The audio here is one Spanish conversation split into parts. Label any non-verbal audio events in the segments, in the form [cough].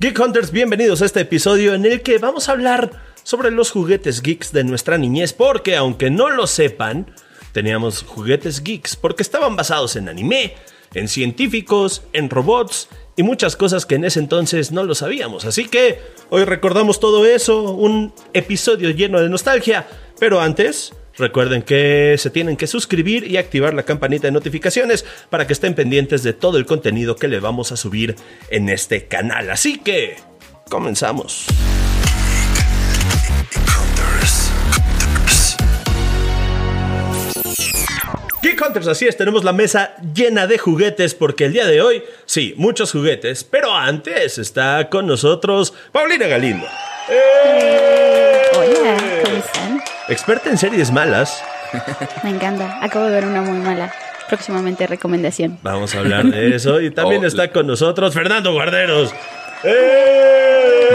Geek Hunters, bienvenidos a este episodio en el que vamos a hablar sobre los juguetes geeks de nuestra niñez, porque aunque no lo sepan, teníamos juguetes geeks porque estaban basados en anime, en científicos, en robots y muchas cosas que en ese entonces no lo sabíamos. Así que hoy recordamos todo eso, un episodio lleno de nostalgia, pero antes... Recuerden que se tienen que suscribir y activar la campanita de notificaciones para que estén pendientes de todo el contenido que le vamos a subir en este canal. Así que, comenzamos. Geek Hunters, así es, tenemos la mesa llena de juguetes porque el día de hoy, sí, muchos juguetes, pero antes está con nosotros Paulina Galindo. ¡Eh! Experta en series malas. [laughs] Me encanta. Acabo de ver una muy mala. Próximamente recomendación. Vamos a hablar de eso. Y también [laughs] Oh. está con nosotros Fernando Guarderos. Muchas ¡Eh!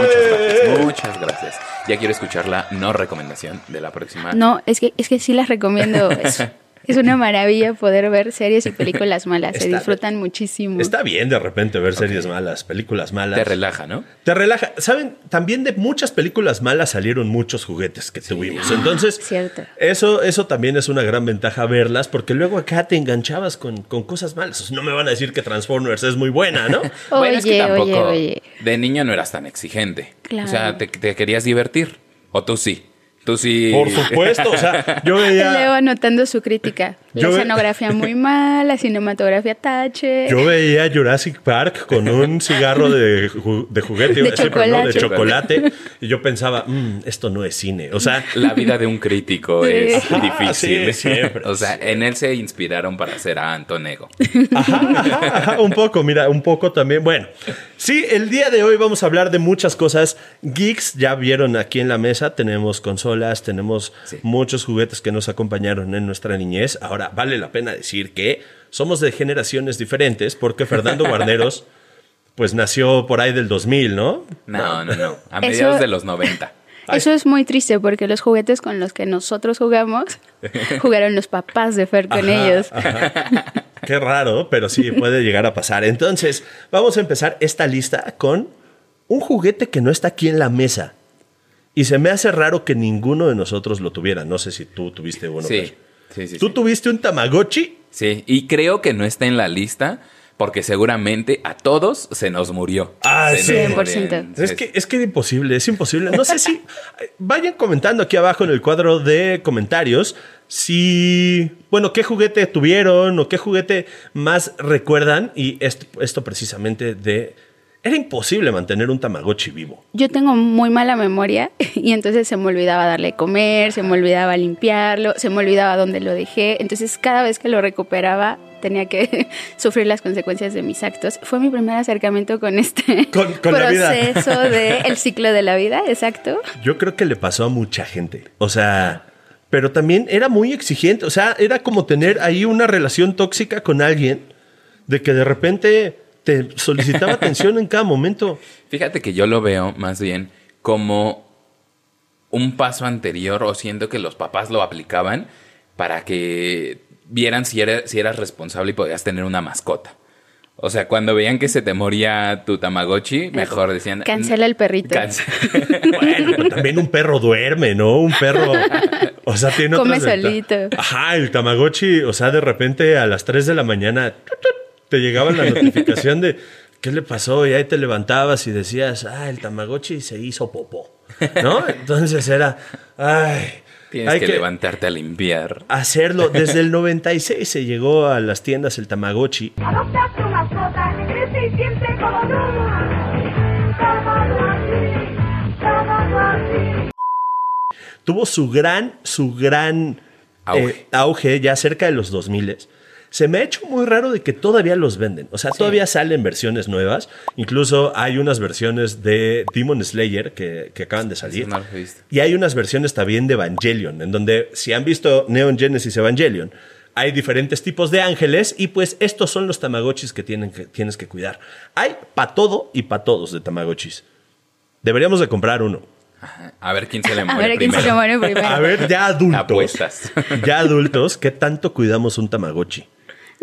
gracias, muchas gracias. Ya quiero escuchar la no recomendación de la próxima. No, es que, es que sí las recomiendo. Es, [laughs] es una [laughs] maravilla poder ver series y películas [laughs] malas. Se disfrutan muchísimo. Está bien de repente ver series malas, películas malas. Te relaja, ¿no? Te relaja. Saben, también de muchas películas malas salieron muchos juguetes que tuvimos. Entonces, Cierto. eso, eso también es una gran ventaja verlas, porque luego acá te enganchabas con, con cosas malas. O sea, no me van a decir que Transformers es muy buena, ¿no? [laughs] bueno, es que Oye, tampoco oye, oye. de niño no eras tan exigente. Claro. O sea, te, te querías divertir. O tú sí. Tú sí. Por supuesto. O sea, yo Leo veía. anotando su crítica. La ve- escenografía muy mala, la cinematografía tache. Yo veía Jurassic Park con un cigarro de, ju- de juguete, De no, de chocolate. chocolate. Y yo pensaba, "Mm, esto no es cine. O sea, La vida de un crítico es Ajá, difícil. sí, siempre. O sea, en él se inspiraron para hacer a Antonego. Ajá, ajá, ajá, un poco, mira, un poco también. Bueno, sí, el día de hoy vamos a hablar de muchas cosas geeks. Ya vieron aquí en la mesa, tenemos consolas, tenemos Sí. muchos juguetes que nos acompañaron en nuestra niñez. Ahora, vale la pena decir que somos de generaciones diferentes porque Fernando [laughs] Guarneros, pues nació por ahí del 2000, ¿no? No, no, no. [laughs] A Eso- mediados de los 90. [laughs] Eso es muy triste porque los juguetes con los que nosotros jugamos jugaron los papás de Fer con Ajá, ellos. ajá. Qué raro, pero sí puede llegar a pasar. Entonces, vamos a empezar esta lista con un juguete que no está aquí en la mesa. Y se me hace raro que ninguno de nosotros lo tuviera. No sé si tú tuviste uno. Sí. Sí, sí, ¿Tú sí. tuviste un Tamagotchi? Sí, y creo que no está en la lista porque seguramente a todos se nos murió. Ah, Se sí. nos 100%. murió. Es que, es que es imposible, es imposible. No sé si. [laughs] Vayan comentando aquí abajo en el cuadro de comentarios si. Bueno, qué juguete tuvieron o qué juguete más recuerdan. Y esto, esto precisamente de. Era imposible mantener un Tamagotchi vivo. Yo tengo muy mala memoria [laughs] y entonces se me olvidaba darle de comer, se me olvidaba limpiarlo, se me olvidaba dónde lo dejé. Entonces cada vez que lo recuperaba tenía que [laughs] sufrir las consecuencias de mis actos. Fue mi primer acercamiento con este Con- con proceso del [laughs] ciclo de la vida, exacto. Yo creo que le pasó a mucha gente. O sea. Pero también era muy exigente. O sea, era como tener ahí una relación tóxica con alguien. De que de repente te solicitaba [laughs] atención en cada momento. Fíjate que yo lo veo más bien como un paso anterior o siento que los papás lo aplicaban para que vieran si, era- si eras responsable y podías tener una mascota. O sea, cuando veían que se te moría tu Tamagotchi, mejor decían... Cancela el perrito. Cancela. [laughs] Bueno, pero también un perro duerme, ¿no? Un perro. O sea, tiene Come solito. Ajá, el Tamagotchi, o sea, de repente a las 3 de la mañana tut, tut, te llegaba la [laughs] notificación de qué le pasó y ahí te levantabas y decías, ah, el Tamagotchi se hizo popó, ¿no? [laughs] Entonces era, ay, Tienes hay que, levantarte a limpiar. hacerlo. [laughs] Desde el 96 se llegó a las tiendas el Tamagotchi. Adopta tu mascota, que crece y siente como tú. Tómalo así, tómalo así. tuvo su gran, su gran Auge. eh, auge ya cerca de los 2000 Se me ha hecho muy raro de que todavía los venden. O sea, todavía salen versiones nuevas. Incluso hay unas versiones de Demon Slayer que, que acaban de salir. No. Y hay unas versiones también de Evangelion, en donde si han visto Neon Genesis Evangelion, hay diferentes tipos de ángeles y pues estos son los tamagotchis que, tienen que tienes que cuidar. Hay para todo y para todos de tamagotchis. Deberíamos de comprar uno. A ver quién se le [laughs] A muere ver quién se lo muere primero. A ver, ya [laughs] adultos. Apuestas. Ya adultos, ¿qué tanto cuidamos un tamagotchi?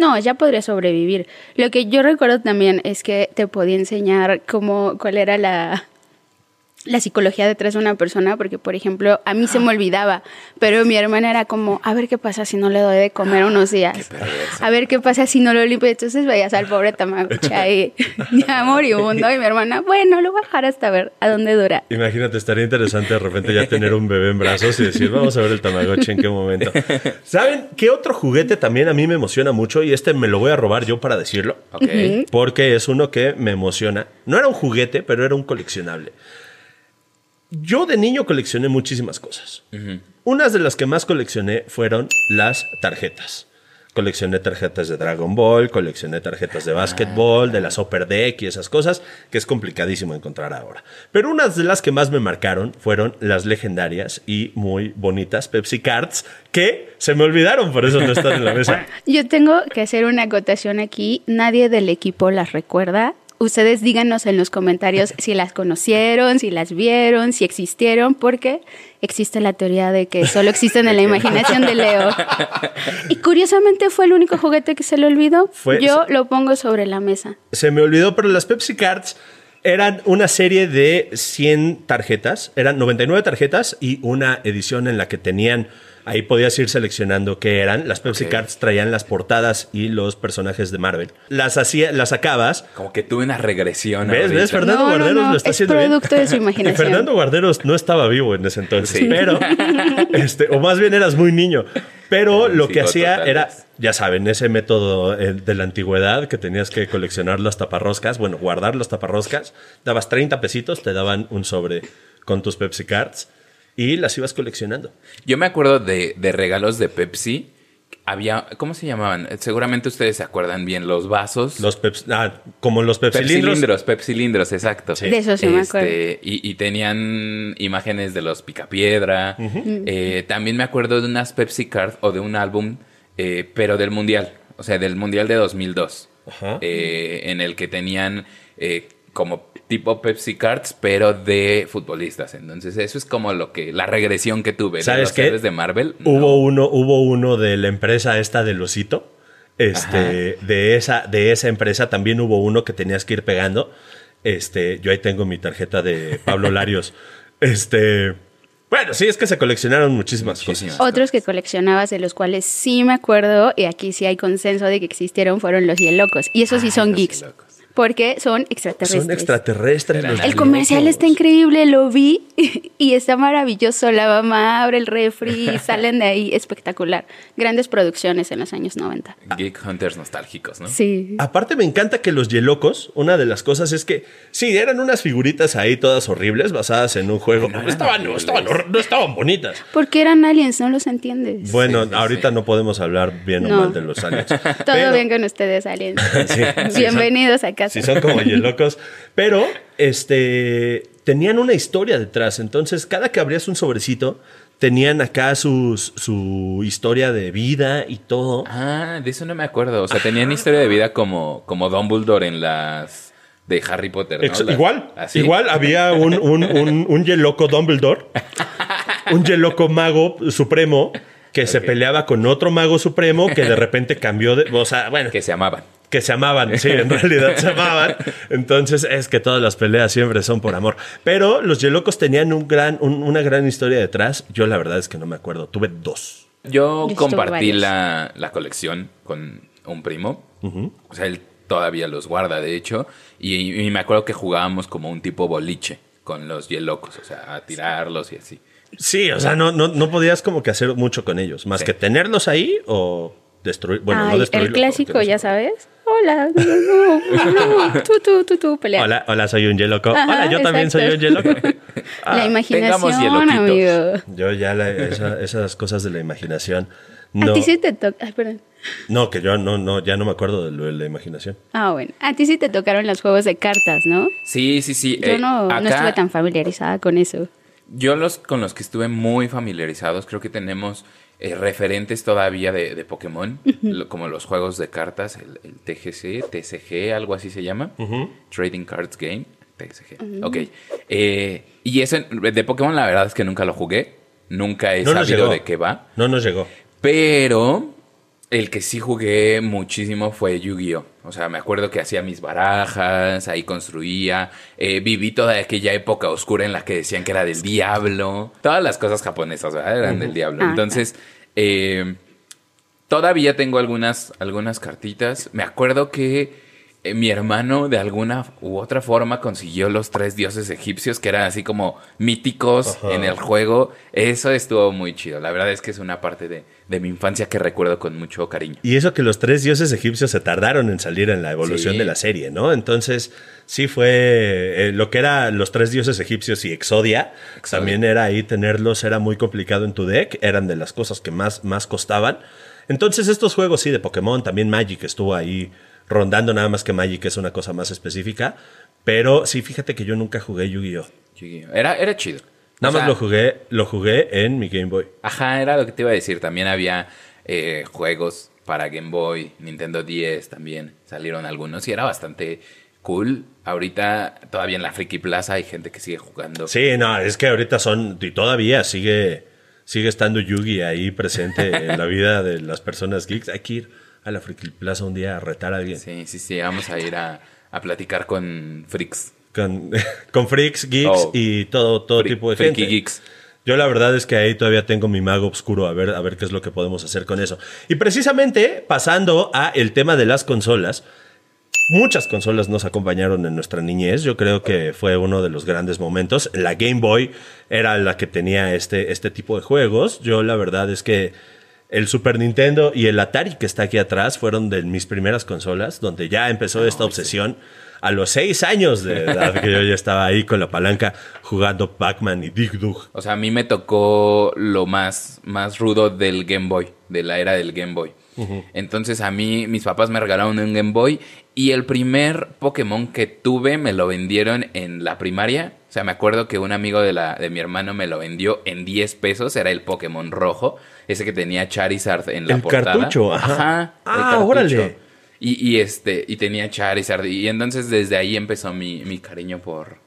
No, ya podría sobrevivir. Lo que yo recuerdo también es que te podía enseñar cómo, cuál era la, la psicología detrás de una persona, porque por ejemplo, a mí se me olvidaba, pero mi hermana era como, a ver qué pasa si no le doy de comer unos días, a ver qué pasa si no lo limpio, entonces veías al pobre Tamagotchi ahí, [laughs] ya moribundo, y mi hermana, bueno, lo voy a dejar hasta ver a dónde dura. Imagínate, estaría interesante de repente ya tener un bebé en brazos y decir, vamos a ver el Tamagotchi en qué momento. [laughs] ¿Saben qué otro juguete también a mí me emociona mucho? Y este me lo voy a robar yo para decirlo. Porque es uno que me emociona. No era un juguete, pero era un coleccionable. Yo de niño coleccioné muchísimas cosas. Unas de las que más coleccioné fueron las tarjetas. Coleccioné tarjetas de Dragon Ball, coleccioné tarjetas de básquetbol, de la Super Deck y esas cosas, que es complicadísimo encontrar ahora. Pero unas de las que más me marcaron fueron las legendarias y muy bonitas Pepsi Cards, que se me olvidaron, por eso no están en la mesa. [laughs] Yo tengo que hacer una acotación aquí, nadie del equipo las recuerda. Ustedes díganos en los comentarios [laughs] si las conocieron, si las vieron, si existieron, porque existe la teoría de que solo existen en la [laughs] imaginación de Leo. [laughs] Y curiosamente fue el único juguete que se le olvidó. Fue- Yo lo pongo sobre la mesa. Se me olvidó, pero las Pepsi Cards eran una serie de 100 tarjetas, eran 99 tarjetas y una edición en la que tenían, ahí podías ir seleccionando qué eran. Las Pepsi Ok. Cards traían las portadas y los personajes de Marvel. Las hacía, las sacabas. Como que tuve una regresión. ¿Ves? ahorita. ¿Ves? Fernando No, no, Guarderos no, lo está es haciendo bien. producto de su [laughs] imaginación. Fernando Guarderos no estaba vivo en ese entonces, Sí. pero, [laughs] este, o más bien eras muy niño. Pero lo que hacía era, ya saben, ese método eh, de la antigüedad que tenías que coleccionar las taparroscas, bueno, guardar las taparroscas, dabas 30 pesitos, te daban un sobre con tus Pepsi Cards y las ibas coleccionando. Yo me acuerdo de, de regalos de Pepsi. Había, ¿cómo se llamaban? Seguramente ustedes se acuerdan bien, los vasos. Los Pepsi, ah, como los Pepsi Pepsilindros, Pepsilindros, exacto. Sí. De eso sí me Este, acuerdo. Y, y tenían imágenes de los Picapiedra. Eh, también me acuerdo de unas Pepsi Card o de un álbum, eh, pero del Mundial. O sea, del Mundial de 2002. Ajá. eh, en el que tenían eh, como tipo Pepsi Cards, pero de futbolistas. Entonces, eso es como lo que, la regresión que tuve. ¿Sabes de los de Marvel. Hubo no. uno, hubo uno de la empresa esta del osito. Este, de esa, de esa empresa también hubo uno que tenías que ir pegando. Este, yo ahí tengo mi tarjeta de Pablo Larios. [laughs] Este, bueno, sí, es que se coleccionaron muchísimas, Muchísimas. cosas. Otros que coleccionabas, de los cuales sí me acuerdo, y aquí sí hay consenso de que existieron, fueron los hielocos. Y esos sí Ay, son geeks. hielocos. Porque son extraterrestres. Son extraterrestres. Los El comercial está increíble, lo vi [laughs] y está maravilloso. La mamá abre el refri y [laughs] salen de ahí espectacular. Grandes producciones en los años 90. Geek Hunters nostálgicos, ¿no? Sí. Aparte me encanta que los Yelocos, una de las cosas es que sí, eran unas figuritas ahí todas horribles basadas en un juego. No estaban, no, estaban, no estaban bonitas. Porque eran aliens, no los entiendes. Bueno, Sí, sí, ahorita sí. no podemos hablar bien o mal de los aliens. [laughs] Todo Pero- bien con ustedes, aliens. Sí, sí, Bienvenidos a casa. Sí, son como locos. Pero, este, tenían una historia detrás. Entonces, cada que abrías un sobrecito, tenían acá sus, su historia de vida y todo. Ah, de eso no me acuerdo. O sea, tenían historia de vida como, como Dumbledore en las de Harry Potter. ¿no? Las- igual, así. igual había un, un, un, un Yeloco Dumbledore, un Yeloco mago supremo que se peleaba con otro mago supremo que de repente cambió de... O sea, bueno, Que se amaban. Que se amaban, sí, en [laughs] realidad se amaban. Entonces es que todas las peleas siempre son por amor. Pero los Yelocos tenían un gran, un- una gran historia detrás. Yo la verdad es que no me acuerdo. Tuve dos. Yo Yo compartí la, la colección con un primo. O sea, él todavía los guarda, de hecho. Y, y me acuerdo que jugábamos como un tipo boliche con los hielocos. O sea, a tirarlos y así. Sí, o sea, no, no, no podías como que hacer mucho con ellos. Más Sí. que tenerlos ahí o destruir. Bueno, no Ay, destruirlos. el clásico, no ya sabes. Hola, no, no, tú, tú, tú, tú, pelea. Hola, hola, soy un Yeloco. Ajá, hola, yo también soy un. Yeloco. [laughs] La imaginación, amigo. Yo ya la- esa- esas cosas de la imaginación. A ti sí te toca. Ay, perdón. no, que yo no, no, ya no me acuerdo de lo de la imaginación. Ah, bueno. A ti sí te tocaron los juegos de cartas, ¿no? Sí, sí, sí. Yo Eh, no, no estuve tan familiarizada con eso. Yo los con los que estuve muy familiarizados, creo que tenemos eh, referentes todavía de, de Pokémon, lo- como los juegos de cartas, el, el TGC, TCG, algo así se llama, Trading Cards Game, TCG. Ok. Eh, y ese de Pokémon la verdad es que nunca lo jugué, nunca he No sabido de qué va, No nos llegó. pero El que sí jugué muchísimo fue Yu-Gi-Oh! O sea, me acuerdo que hacía mis barajas, ahí construía. eh, viví toda aquella época oscura en la que decían que era del diablo. Todas las cosas japonesas, ¿verdad? Eran del diablo. Ah, Entonces, eh, todavía tengo algunas, algunas cartitas. Me acuerdo que eh, mi hermano de alguna u otra forma consiguió los tres dioses egipcios que eran así como míticos Ajá. en el juego. Eso estuvo muy chido. La verdad es que es una parte de, de mi infancia que recuerdo con mucho cariño. Y eso que los tres dioses egipcios se tardaron en salir en la evolución Sí. de la serie, ¿no? Entonces, sí fue eh, lo que era los tres dioses egipcios y Exodia. Exodia. También era ahí tenerlos, era muy complicado en tu deck, eran de las cosas que más, más costaban. Entonces, estos juegos, sí, de Pokémon, también Magic estuvo ahí rondando, nada más que Magic es una cosa más específica. Pero sí, fíjate que yo nunca jugué Yu-Gi-Oh! Yu-Gi-Oh! Era, era chido. Nada O más sea, lo jugué, lo jugué en mi Game Boy. Ajá, era lo que te iba a decir. También había eh, juegos para Game Boy, Nintendo 10 también. Salieron algunos y era bastante cool. Ahorita todavía en la Friki Plaza hay gente que sigue jugando. Sí, no, es que ahorita son, y todavía sigue, sigue estando Yugi ahí presente en la vida de las personas geeks. Hay que ir a la Friki Plaza un día a retar a alguien. Sí, sí, sí. Vamos a ir a, a platicar con freaks. Con, [laughs] con freaks, geeks Oh. y todo, todo tipo de gente. geeks. Yo la verdad es que ahí todavía tengo mi mago oscuro a ver, a ver qué es lo que podemos hacer con eso. Y precisamente pasando a el tema de las consolas, muchas consolas nos acompañaron en nuestra niñez. Yo creo que fue uno de los grandes momentos. La Game Boy era la que tenía este, este tipo de juegos. Yo la verdad es que el Super Nintendo y el Atari que está aquí atrás fueron de mis primeras consolas, donde ya empezó esta obsesión. A los seis años de [laughs] edad que yo ya estaba ahí con la palanca jugando Pac-Man y Dig Dug. O sea, a mí me tocó lo más, más rudo del Game Boy, de la era del Game Boy. Entonces a mí, mis papás me regalaron un Game Boy y el primer Pokémon que tuve me lo vendieron en la primaria. O sea, me acuerdo que un amigo de, la, de mi hermano me lo vendió en 10 pesos, era el Pokémon rojo, ese que tenía Charizard en la El portada. cartucho, ajá. el Ah, cartucho. órale. Y, y este, y tenía Charizard. Y entonces desde ahí empezó mi, mi cariño por,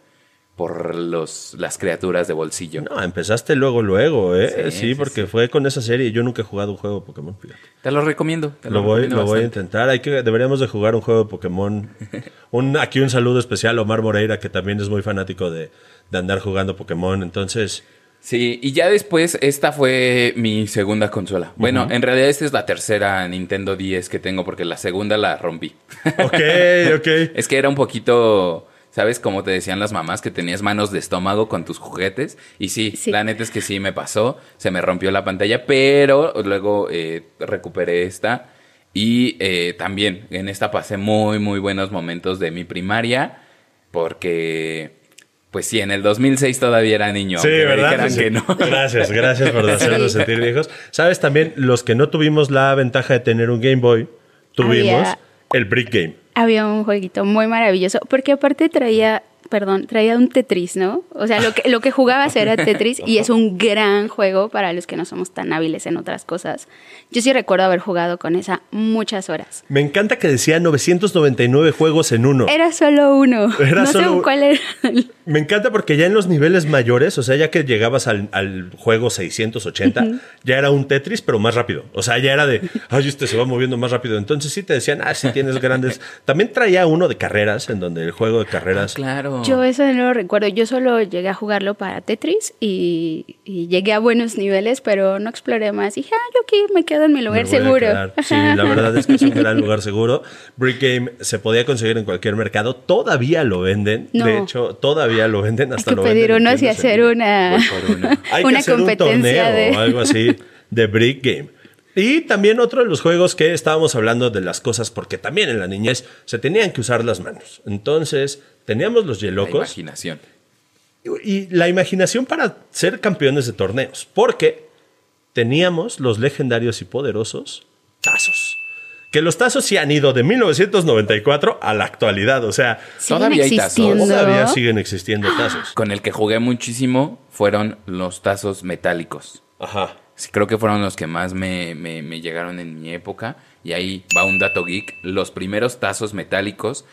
por los, las criaturas de bolsillo. No, empezaste luego, luego, ¿eh? Sí, porque sí. fue con esa serie. Yo nunca he jugado un juego de Pokémon, fíjate. Te lo recomiendo. te Lo voy, recomiendo lo voy a intentar. Hay que, deberíamos de jugar un juego de Pokémon. [laughs] Un, aquí un saludo especial a Omar Moreira, que también es muy fanático de, de andar jugando Pokémon. Entonces, Sí, y ya después esta fue mi segunda consola. Bueno, en realidad esta es la tercera Nintendo 10 que tengo porque la segunda la rompí. ok, ok. [laughs] es que era un poquito, ¿sabes? Como te decían las mamás que tenías manos de estómago con tus juguetes. Y sí, Sí. la neta es que sí me pasó. Se me rompió la pantalla, pero luego eh, recuperé esta. Y eh, también en esta pasé muy, muy buenos momentos de mi primaria porque... Pues sí, en el 2006 todavía era niño. Sí, ¿verdad? dijeran Sí. que no. [laughs] Gracias, gracias por hacernos Sí. sentir viejos. Sabes, también los que no tuvimos la ventaja de tener un Game Boy, tuvimos el Brick Game. Había un jueguito muy maravilloso, porque aparte traía, perdón, traía un Tetris, ¿no? O sea, lo que, lo que jugabas era [laughs] Tetris y es un gran juego para los que no somos tan hábiles en otras cosas. Yo sí recuerdo haber jugado con esa muchas horas. Me encanta que decía 999 juegos en uno. Era solo uno. Era no solo- sé cuál era. el- Me encanta porque ya en los niveles mayores, o sea, ya que llegabas al, al juego 680, ya era un Tetris, pero más rápido. O sea, ya era de, ay, este se va moviendo más rápido. Entonces sí te decían, ah, sí tienes grandes. También traía uno de carreras, en donde el juego de carreras. Claro. Yo eso no lo recuerdo. Yo solo llegué a jugarlo para Tetris y, y llegué a buenos niveles, pero no exploré más. Dije, ah, yo aquí me quedo en mi lugar seguro. Sí, la verdad es que es un gran lugar seguro. Brick Game se podía conseguir en cualquier mercado. Todavía lo venden. No. De hecho, todavía lo venden Hay hasta que lo pedir venden y hacer una. [laughs] Hay que una hacer un torneo de... o algo así de Brick Game. Y también otro de los juegos que estábamos hablando de las cosas, porque también en la niñez se tenían que usar las manos. Entonces, teníamos los La yelocos imaginación. y la imaginación para ser campeones de torneos, porque teníamos los legendarios y poderosos tazos. Que los tazos sí han ido de 1994 a la actualidad, o sea, ¿Siguen Todavía hay tazos. todavía siguen existiendo tazos. Con el que jugué muchísimo fueron los tazos metálicos. Ajá. Sí, creo que fueron los que más me, me- me llegaron en mi época. Y ahí va un dato geek. Los primeros tazos metálicos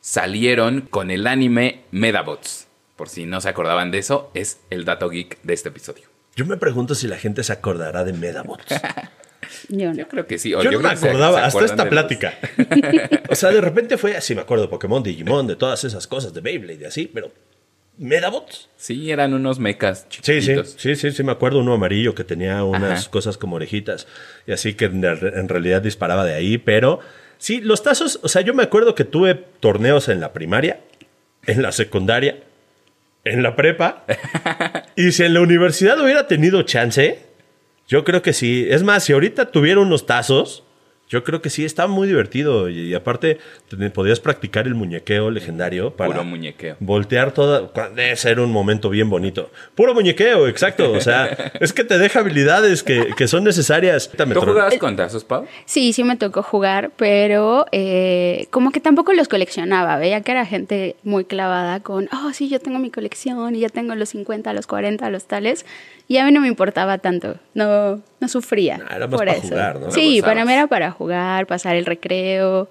salieron con el anime Medabots. Por si no se acordaban de eso, es el dato geek de este episodio. Yo me pregunto si la gente se acordará de Medabots. [laughs] Yo no. Yo creo que sí. o Yo, no creo me que se- acordaba se hasta esta plática. [laughs] o sea, de repente fue así, me acuerdo de Pokémon, Digimon, de todas esas cosas, de Beyblade y así, pero Medabots. Sí, eran unos mecas Sí, sí, chiquitos. sí, sí, sí, me acuerdo uno amarillo que tenía unas Ajá. cosas como orejitas y así que en, en realidad disparaba de ahí, pero sí, los tazos, o sea, yo me acuerdo que tuve torneos en la primaria, en la secundaria, en la prepa [laughs] y si en la universidad hubiera tenido chance, yo creo que sí. Es más, si ahorita tuviera unos tazos, yo creo que sí, estaba muy divertido y, y aparte te- podías practicar el muñequeo legendario para Puro muñequeo. voltear toda. Debe ser un momento bien bonito. Puro muñequeo, exacto. O sea, [laughs] es que te deja habilidades que, que son necesarias. ¿Tú jugabas con tazos, Pau? Sí, sí me tocó jugar, pero eh, como que tampoco los coleccionaba. Veía que era gente muy clavada con, oh, sí, yo tengo mi colección y ya tengo los 50, los 40, los tales. Y a mí no me importaba tanto. No, no sufría. Era más por para eso. jugar, ¿no? Sí, para mí era para jugar, pasar el recreo.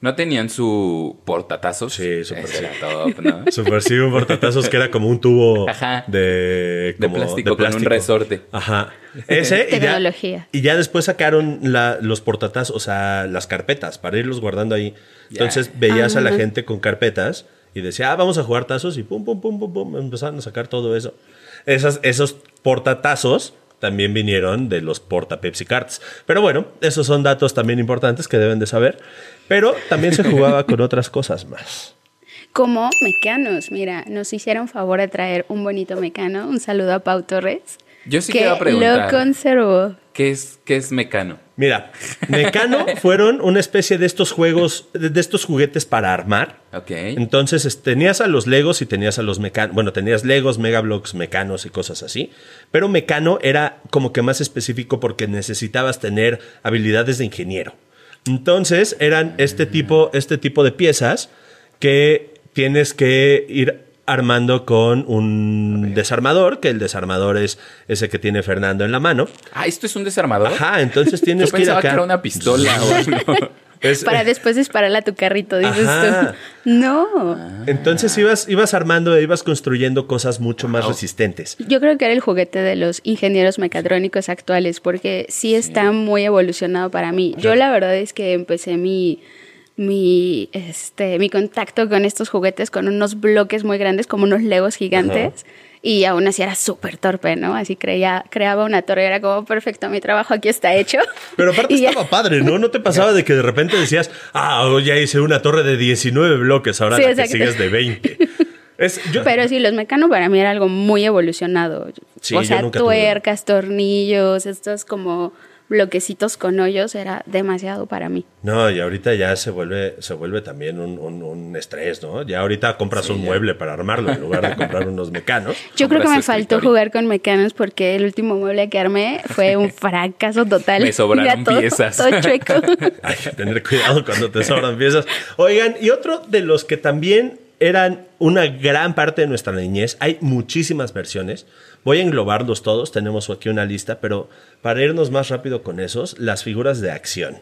¿No tenían su portatazos? Sí, súper Ese sí. top, ¿no? [laughs] Super sí, un portatazos que era como un tubo Ajá. de, De como plástico con un resorte. Ajá. [laughs] Ese y ya, Tecnología. y ya después sacaron la- los portatazos, o sea, las carpetas para irlos guardando ahí. Entonces veías Ah, a la ajá. gente con carpetas y decía, ah, vamos a jugar tazos y pum, pum, pum, pum, pum, empezaron a sacar todo eso. Esas, esos portatazos también vinieron de los porta Pepsi Cards. Pero bueno, esos son datos también importantes que deben de saber. Pero también se jugaba con otras cosas más. Como mecanos, mira, nos hicieron favor de traer un bonito mecano. Un saludo a Pau Torres. Yo sí que a preguntar. lo conservó. ¿Qué es, qué es mecano? Mira, Mecano [laughs] fueron una especie de estos juegos, de, estos juguetes para armar. Ok. Entonces es- tenías a los Legos y tenías a los Mecanos. Bueno, tenías Legos, Megablocks, Mecanos y cosas así. Pero Mecano era como que más específico porque necesitabas tener habilidades de ingeniero. Entonces eran este tipo, este tipo de piezas que tienes que ir armando con un desarmador, que el desarmador es ese que tiene Fernando en la mano. Ah, ¿esto es un desarmador? Ajá, entonces [laughs] Yo tienes que ir acá. que era una pistola o algo. [laughs] Es- Para después dispararle a tu carrito, dices Ajá. tú. No. Entonces ibas, ibas armando, e ibas construyendo cosas mucho más resistentes. Yo creo que era el juguete de los ingenieros mecatrónicos actuales, porque sí está muy evolucionado para mí. Yo la verdad es que empecé mi, mi, este, mi contacto con estos juguetes con unos bloques muy grandes, como unos legos gigantes. Y aún así era súper torpe, ¿no? Así creía, creaba una torre y era como, perfecto, mi trabajo aquí está hecho. [laughs] Pero aparte [laughs] Y ya- estaba padre, ¿no? ¿No te pasaba de que de repente decías, ah, hoy ya hice una torre de 19 bloques, ahora Sí, la que sigues de 20? [laughs] Es, yo- Pero sí, los mecanos para mí era algo muy evolucionado. Sí, o sea, tuve tuercas, tornillos, estos como bloquecitos con hoyos, era demasiado para mí. No, y ahorita ya se vuelve, se vuelve también un, un- un estrés, ¿no? Ya ahorita compras un ya. mueble para armarlo en lugar de [laughs] comprar unos mecanos. Yo creo que me faltó jugar con mecanos porque el último mueble que armé fue un [laughs] fracaso total. Me sobraron todo- piezas. Todo chueco. [laughs] Hay que tener cuidado cuando te sobran piezas. Oigan, y otro de los que también eran una gran parte de nuestra niñez, hay muchísimas versiones. Voy a englobarlos todos, tenemos aquí una lista, pero para irnos más rápido con esos, las figuras de acción.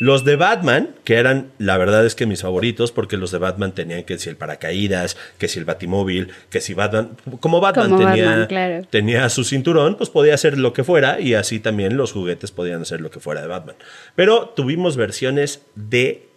Los de Batman, que eran, la verdad es que mis favoritos, porque los de Batman tenían que si el paracaídas, que si el batimóvil, que si Batman, como Batman Como tenía, Batman, claro. tenía su cinturón, pues podía hacer lo que fuera y así también los juguetes podían hacer lo que fuera de Batman. Pero tuvimos versiones de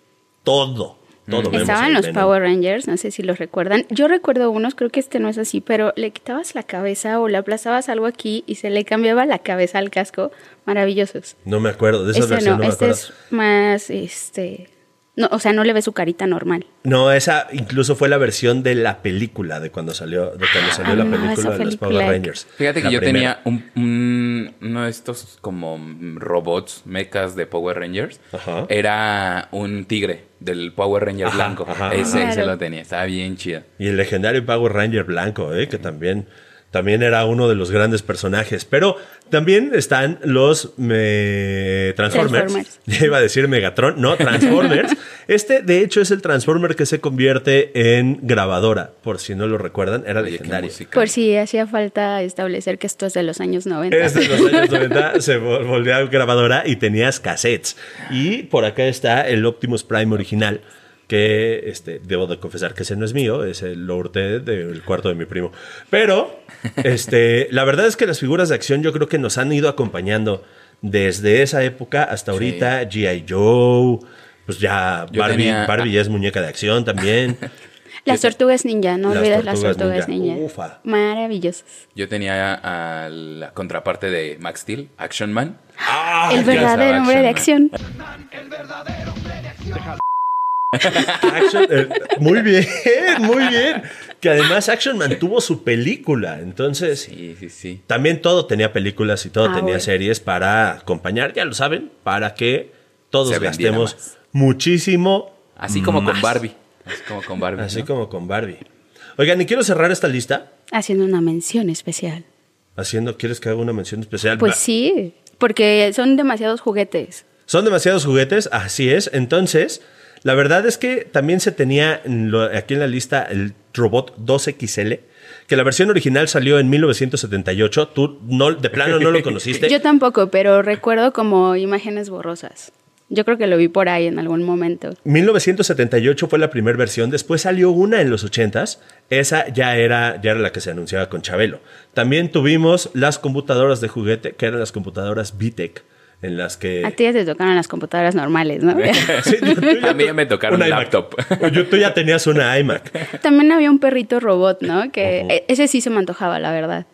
todo. Todo vemos Estaban los Venom. Power Rangers, no sé si los recuerdan. Yo recuerdo unos, creo que este no es así, pero le quitabas la cabeza o le aplazabas algo aquí y se le cambiaba la cabeza al casco. Maravillosos. No me acuerdo, de esa Este versión no, no, me este acuerdo. es más, este, no, o sea, no le ve su carita normal. No, esa incluso fue la versión de la película, de cuando salió, de cuando salió la Ah, película de los Power. Rangers. Fíjate que La yo primera. tenía un, un- uno de estos como robots, mechas de Power Rangers. Ajá. Era un tigre del Power Ranger Ajá, blanco. ajá, ese, ajá. ese Claro. lo tenía, estaba bien chido. Y el legendario Power Ranger blanco, ¿eh? que también, también era uno de los grandes personajes. Pero también están los me- Transformers. Transformers. [laughs] Ya iba a decir Megatron, no, Transformers. [laughs] este, de hecho, es el Transformer que se convierte en grabadora. Por si no lo recuerdan, era legendario. Por si hacía falta establecer que esto es de los años 90. Es de los años [laughs] 90, se vol- volvió a grabadora y tenías cassettes. Y por acá está el Optimus Prime original, que este, debo de confesar que ese no es mío, es el lo hurté del cuarto de mi primo. Pero este, la verdad es que las figuras de acción yo creo que nos han ido acompañando desde esa época hasta ahorita, G.I. Joe, pues ya Yo Barbie, tenía- Barbie ya es muñeca de acción también. [laughs] Las tortugas ninja, no Las olvides las tortugas ninja. ninja. Ufa. Maravillosas. Yo tenía a la contraparte de Max Steel, Action Man. ¡Ah! El verdadero hombre de Action acción. Action- eh, muy bien, muy bien. Que además Action Man tuvo su película, entonces Sí, sí, sí. también todo tenía películas y todo Ah, tenía bueno. series para acompañar, ya lo saben, para que todos gastemos más. muchísimo. Así como más. con Barbie. Así como con Barbie. Así ¿no? como con Barbie. Oigan, y quiero cerrar esta lista Haciendo una mención especial. haciendo, ¿quieres que haga una mención especial? Pues Va- sí, porque son demasiados juguetes. Son demasiados juguetes, así es. Entonces, la verdad es que también se tenía en lo- aquí en la lista el robot 2XL, que la versión original salió en 1978. Tú no, de plano no lo [laughs] conociste. Yo tampoco, pero recuerdo como imágenes borrosas. Yo creo que lo vi por ahí en algún momento. 1978 fue la primera versión, después salió una en los 80s, esa ya era, ya era la que se anunciaba con Chabelo. También tuvimos las computadoras de juguete, que eran las computadoras VTech, en las que... A ti ya te tocaron las computadoras normales, ¿no? [laughs] Sí, tú- tú ya- A mí ya me tocaron una un iMac. laptop. Yo- Tú ya tenías una iMac. También había un perrito robot, ¿no? Que e- ese sí se me antojaba, la verdad.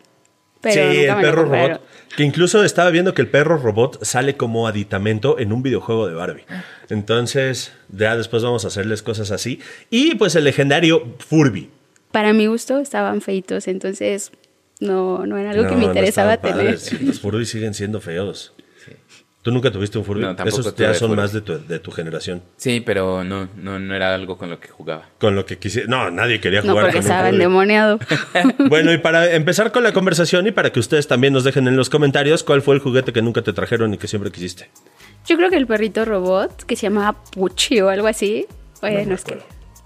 Pero sí, el perro robot. Que incluso estaba viendo que el perro robot sale como aditamento en un videojuego de Barbie. Entonces, ya después vamos a hacerles cosas así. Y pues el legendario Furby. Para mi gusto estaban feitos, entonces no, no era algo que me interesaba tener. padres. Los Furby siguen siendo feos. ¿Tú nunca tuviste un Furby? No, tampoco Esos ya son Furby. más de tu, de tu generación. Sí, pero no, no, no era algo con lo que jugaba. Con lo que quisiera. No, nadie quería No, jugar porque con un estaba endemoniado. [laughs] Bueno, y para empezar con la conversación y para que ustedes también nos dejen en los comentarios cuál fue el juguete que nunca te trajeron y que siempre quisiste. Yo creo que el perrito robot, que se llamaba Puchi o algo así, bueno, es que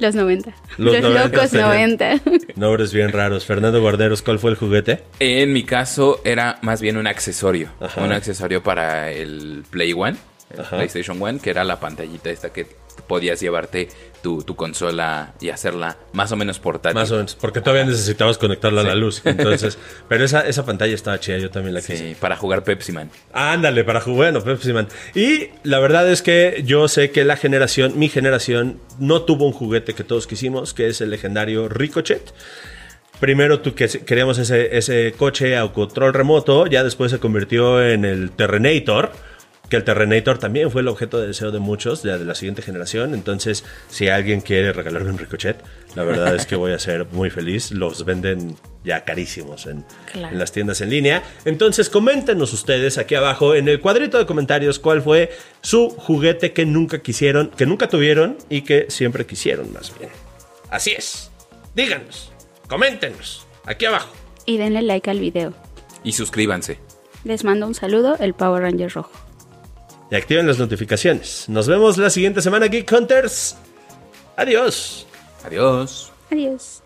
los 90. Los Los, 90 locos tenían. 90. [laughs] Nombres bien raros. Fernando Guarderos, ¿cuál fue el juguete? En mi caso era más bien un accesorio. Ajá. Un accesorio para el Play One, el. PlayStation One, que era la pantallita esta que podías llevarte tu, tu consola y hacerla más o menos portátil. Más o menos, porque todavía necesitabas conectarla a la luz. Entonces, [laughs] pero esa, esa pantalla estaba chida, yo también la quise. Sí, para jugar Pepsi Man. Ándale, para jugar, bueno, Pepsi Man. Y la verdad es que yo sé que la generación, mi generación, no tuvo un juguete que todos quisimos, que es el legendario Ricochet. Primero tú que queríamos ese, ese coche a control remoto, ya después se convirtió en el Terrenator, que el Terrenator también fue el objeto de deseo de muchos, ya de la siguiente generación. Entonces, si alguien quiere regalarme un Ricochet, la verdad es que voy a ser muy feliz. Los venden ya carísimos en, Claro. en las tiendas en línea. Entonces, coméntenos ustedes aquí abajo en el cuadrito de comentarios cuál fue su juguete que nunca quisieron, que nunca tuvieron y que siempre quisieron más bien. Así es. Díganos, coméntenos aquí abajo. Y denle like al video. Y suscríbanse. Les mando un saludo, el Power Ranger rojo. Y activen las notificaciones. Nos vemos la siguiente semana, Geek Hunters. Adiós. Adiós. Adiós.